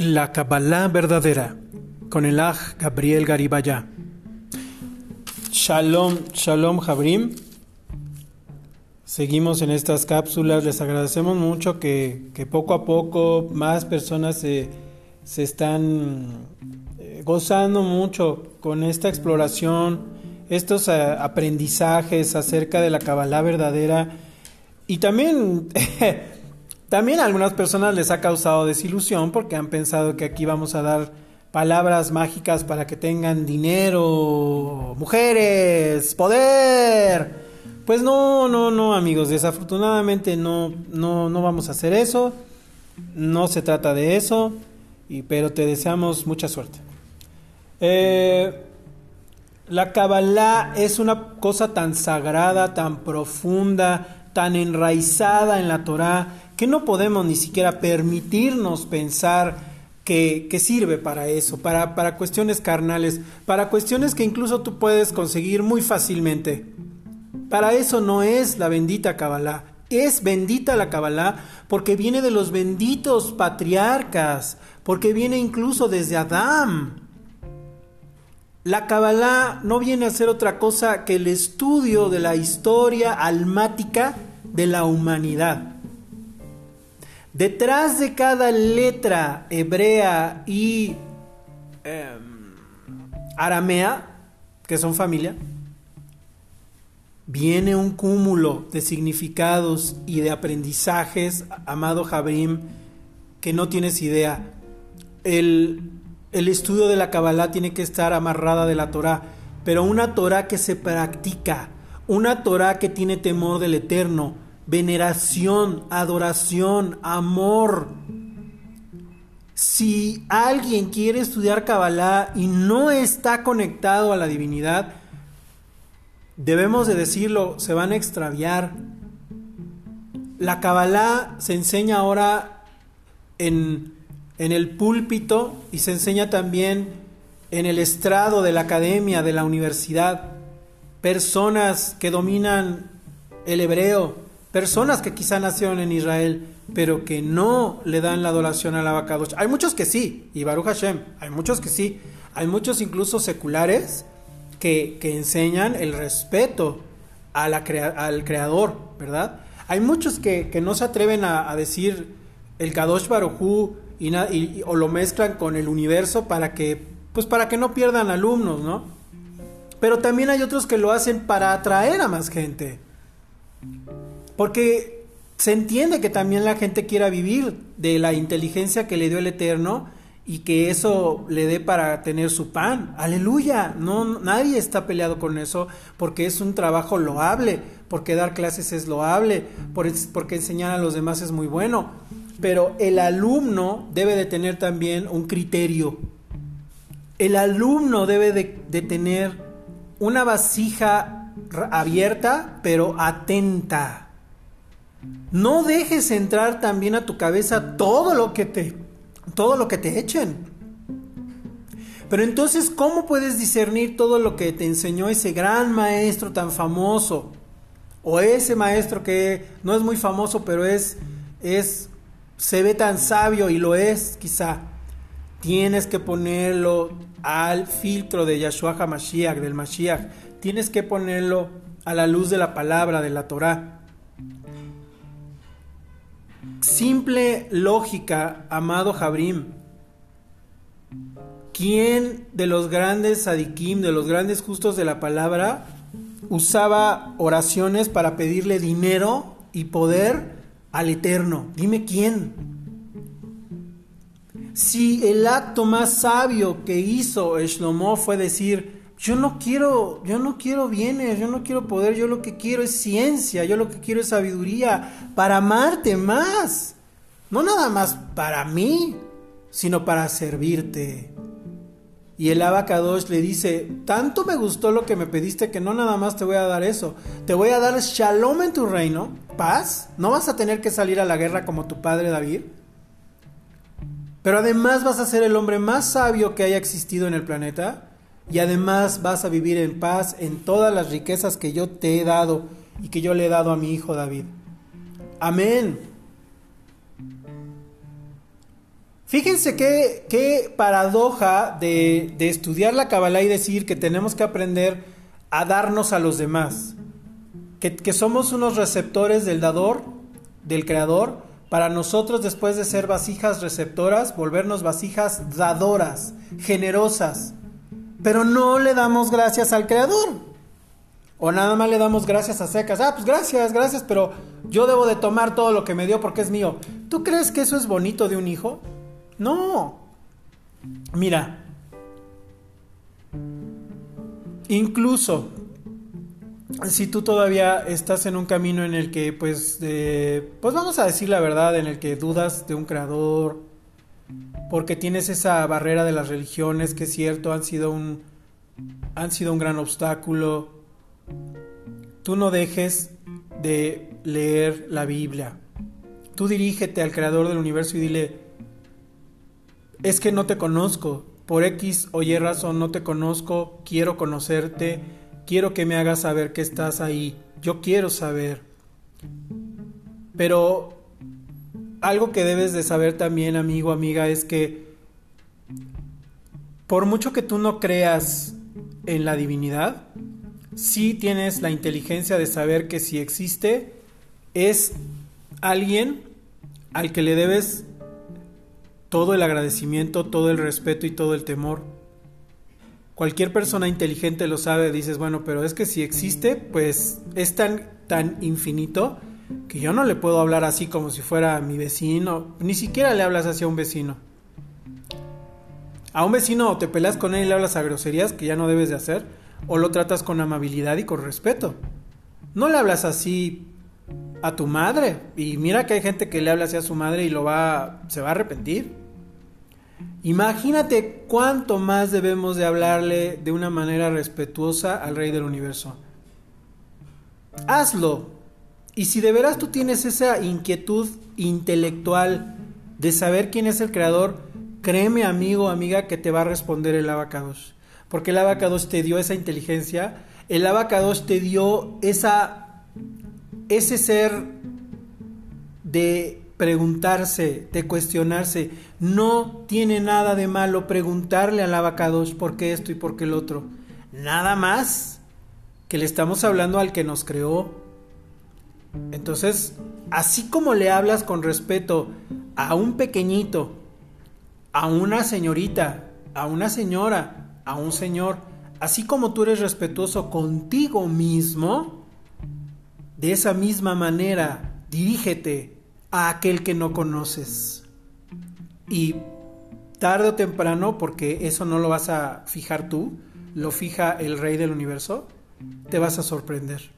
La Kabbalah verdadera con el Aj Gabriel Garibaya. Shalom, Shalom Jabrim. Seguimos en estas cápsulas. Les agradecemos mucho que, poco a poco más personas se, se están eh, gozando mucho con esta exploración, estos eh, aprendizajes acerca de la Kabbalah verdadera. Y también También a algunas personas les ha causado desilusión porque han pensado que aquí vamos a dar palabras mágicas para que tengan dinero, mujeres, poder. Pues no, no, no, amigos, desafortunadamente no, no, no vamos a hacer eso. No se trata de eso, y, pero te deseamos mucha suerte. Eh, la Kabbalah es una cosa tan sagrada, tan profunda, tan enraizada en la Torah que no podemos ni siquiera permitirnos pensar que, sirve para eso, para, para cuestiones carnales, para cuestiones que incluso tú puedes conseguir muy fácilmente. Para eso no es la bendita Kabbalah. Es bendita la Kabbalah porque viene de los benditos patriarcas, porque viene incluso desde Adán. La Kabbalah no viene a ser otra cosa que el estudio de la historia almática de la humanidad. Detrás de cada letra hebrea y em, aramea, que son familia, viene un cúmulo de significados y de aprendizajes, amado Jabrim, que no tienes idea. El, estudio de la Kabbalah tiene que estar amarrada de la Torah, pero una Torah que se practica, una Torah que tiene temor del Eterno, veneración, adoración, amor. Si alguien quiere estudiar Kabbalah y no está conectado a la divinidad, debemos de decirlo, se van a extraviar. La Kabbalah se enseña ahora en, en el púlpito y se enseña también en el estrado de la academia, de la universidad. Personas que dominan el hebreo, Personas que quizá nacieron en Israel, pero que no le dan la adoración a la Abacadosh. Hay muchos que sí, y Baruch Hashem, hay muchos que sí. Hay muchos incluso seculares que, enseñan el respeto a al creador, ¿verdad? Hay muchos que, no se atreven a, decir el Kadosh Baruchu y, y, o lo mezclan con el universo para que, pues para que no pierdan alumnos, ¿no? Pero también hay otros que lo hacen para atraer a más gente. Porque se entiende que también la gente quiera vivir de la inteligencia que le dio el Eterno y que eso le dé para tener su pan. Aleluya. No nadie está peleado con eso porque es un trabajo loable, porque dar clases es loable, porque enseñar a los demás es muy bueno. Pero el alumno debe de tener también un criterio. El alumno debe de, de tener una vasija abierta, pero atenta no dejes entrar también a tu cabeza todo lo que te todo lo que te echen. Pero entonces, ¿cómo puedes discernir todo lo que te enseñó ese gran maestro tan famoso? O ese maestro que no es muy famoso, pero es es se ve tan sabio y lo es, quizá. Tienes que ponerlo al filtro de Yahshua HaMashiach, del Mashiach. Tienes que ponerlo a la luz de la palabra, de la Torah simple lógica, amado Jabrim. ¿Quién de los grandes sadikim, de los grandes justos de la palabra, usaba oraciones para pedirle dinero y poder al Eterno? Dime quién. Si el acto más sabio que hizo Shlomo fue decir, yo no quiero, yo no quiero bienes, yo no quiero poder, yo lo que quiero es ciencia, yo lo que quiero es sabiduría para amarte más. No nada más para mí, sino para servirte. Y el abacados le dice, tanto me gustó lo que me pediste que no nada más te voy a dar eso, te voy a dar shalom en tu reino, paz, no vas a tener que salir a la guerra como tu padre David, pero además vas a ser el hombre más sabio que haya existido en el planeta y además vas a vivir en paz en todas las riquezas que yo te he dado y que yo le he dado a mi hijo David. Amén. Fíjense qué, qué paradoja de, de, estudiar la Kabbalah y decir que tenemos que aprender a darnos a los demás. Que, que somos unos receptores del dador, del creador, para nosotros después de ser vasijas receptoras, volvernos vasijas dadoras, generosas. Pero no le damos gracias al creador. O nada más le damos gracias a secas. Ah, pues gracias, gracias, pero yo debo de tomar todo lo que me dio porque es mío. ¿Tú crees que eso es bonito de un hijo? No. Mira. Incluso si tú todavía estás en un camino en el que, pues, pues vamos a decir la verdad, en el que dudas de un creador, porque tienes esa barrera de las religiones que es cierto, han sido un, han sido un gran obstáculo. Tú no dejes de leer la Biblia. Tú dirígete al creador del universo y dile, es que no te conozco, por X o Y razón no te conozco, quiero conocerte, quiero que me hagas saber que estás ahí, yo quiero saber. Pero algo que debes de saber también, amigo, amiga, es que por mucho que tú no creas en la divinidad, si tienes la inteligencia de saber que si existe es alguien al que le debes todo el agradecimiento, todo el respeto y todo el temor. Cualquier persona inteligente lo sabe, dices, bueno, pero es que si existe, pues es tan, tan infinito que yo no le puedo hablar así como si fuera mi vecino, ni siquiera le hablas así a un vecino. A un vecino te peleas con él y le hablas a groserías que ya no debes de hacer, o lo tratas con amabilidad y con respeto. No le hablas así a tu madre. Y mira que hay gente que le habla así a su madre y lo va, se va a arrepentir. Imagínate cuánto más debemos de hablarle de una manera respetuosa al Rey del Universo. Hazlo. Y si de veras tú tienes esa inquietud intelectual de saber quién es el creador, créeme amigo, amiga, que te va a responder el abacados porque el abacados te dio esa inteligencia, el abacados te dio esa, ese ser de preguntarse, de cuestionarse. No tiene nada de malo preguntarle al abacados por qué esto y por qué el otro. Nada más que le estamos hablando al que nos creó. Entonces, así como le hablas con respeto a un pequeñito, a una señorita, a una señora, a un Señor, así como tú eres respetuoso contigo mismo, de esa misma manera dirígete a aquel que no conoces. Y tarde o temprano, porque eso no lo vas a fijar tú, lo fija el Rey del Universo, te vas a sorprender.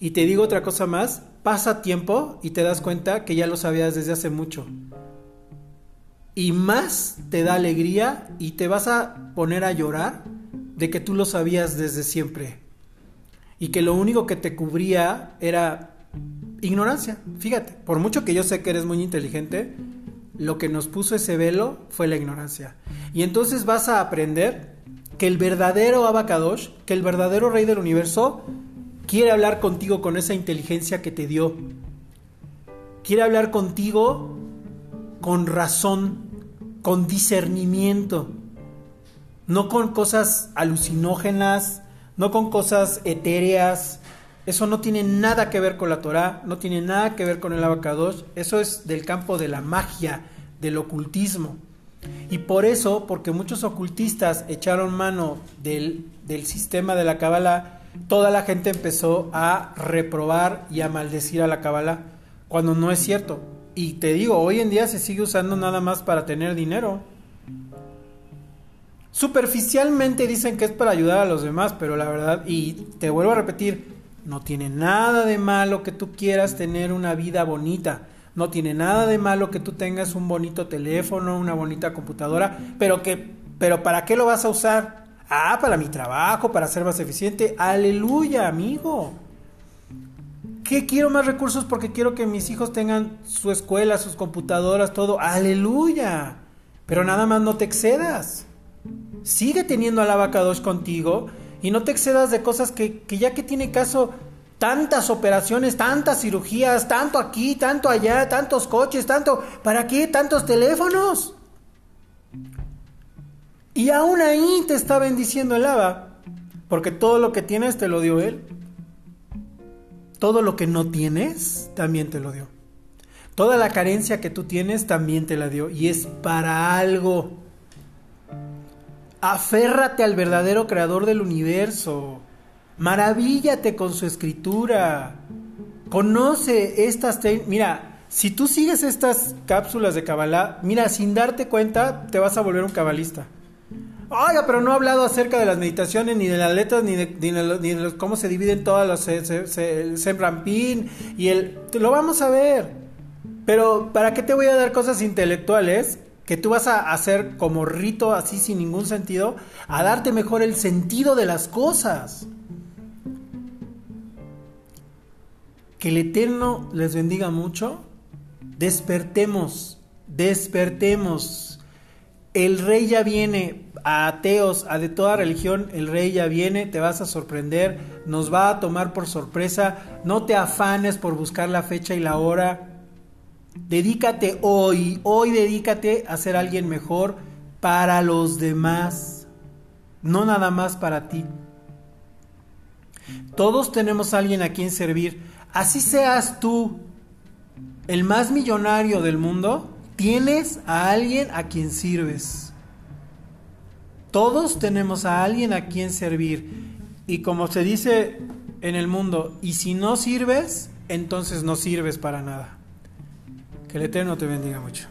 Y te digo otra cosa más, pasa tiempo y te das cuenta que ya lo sabías desde hace mucho y más te da alegría y te vas a poner a llorar de que tú lo sabías desde siempre y que lo único que te cubría era ignorancia. Fíjate, por mucho que yo sé que eres muy inteligente, lo que nos puso ese velo fue la ignorancia. Y entonces vas a aprender que el verdadero Abacadosh, que el verdadero rey del universo, quiere hablar contigo con esa inteligencia que te dio. Quiere hablar contigo con razón, con discernimiento, no con cosas alucinógenas, no con cosas etéreas. Eso no tiene nada que ver con la Torah, no tiene nada que ver con el abacados, eso es del campo de la magia, del ocultismo. Y por eso, porque muchos ocultistas echaron mano del, del sistema de la Kabbalah, toda la gente empezó a reprobar y a maldecir a la Kabbalah, cuando no es cierto. Y te digo, hoy en día se sigue usando nada más para tener dinero. Superficialmente dicen que es para ayudar a los demás, pero la verdad, y te vuelvo a repetir, no tiene nada de malo que tú quieras tener una vida bonita. No tiene nada de malo que tú tengas un bonito teléfono, una bonita computadora, pero que pero ¿para qué lo vas a usar? Ah, para mi trabajo, para ser más eficiente. Aleluya, amigo. ¿Qué quiero más recursos porque quiero que mis hijos tengan su escuela, sus computadoras, todo? Aleluya. Pero nada más no te excedas. Sigue teniendo al abacados contigo y no te excedas de cosas que, que ya que tiene caso tantas operaciones, tantas cirugías, tanto aquí, tanto allá, tantos coches, tanto, ¿para qué tantos teléfonos? Y aún ahí te está bendiciendo el Abba, porque todo lo que tienes te lo dio Él. Todo lo que no tienes también te lo dio. Toda la carencia que tú tienes también te la dio y es para algo. Aférrate al verdadero creador del universo. Maravíllate con su escritura. Conoce estas... Mira, si tú sigues estas cápsulas de Kabbalah, mira, sin darte cuenta, te vas a volver un cabalista. Oiga, pero no he hablado acerca de las meditaciones, ni de las letras, ni de, ni cómo se dividen todas las... el y el... Lo vamos a ver. Pero ¿para qué te voy a dar cosas intelectuales que tú vas a hacer como rito así sin ningún sentido? A darte mejor el sentido de las cosas. Que el Eterno les bendiga mucho. Despertemos, despertemos. El rey ya viene, a ateos, a de toda religión, el rey ya viene, te vas a sorprender, nos va a tomar por sorpresa, no te afanes por buscar la fecha y la hora, Dedícate hoy, hoy dedícate a ser alguien mejor para los demás, no nada más para ti. Todos tenemos a alguien a quien servir. Así seas tú el más millonario del mundo, tienes a alguien a quien sirves. Todos tenemos a alguien a quien servir. Y como se dice en el mundo, y si no sirves, entonces no sirves para nada. Que el Eterno te bendiga mucho.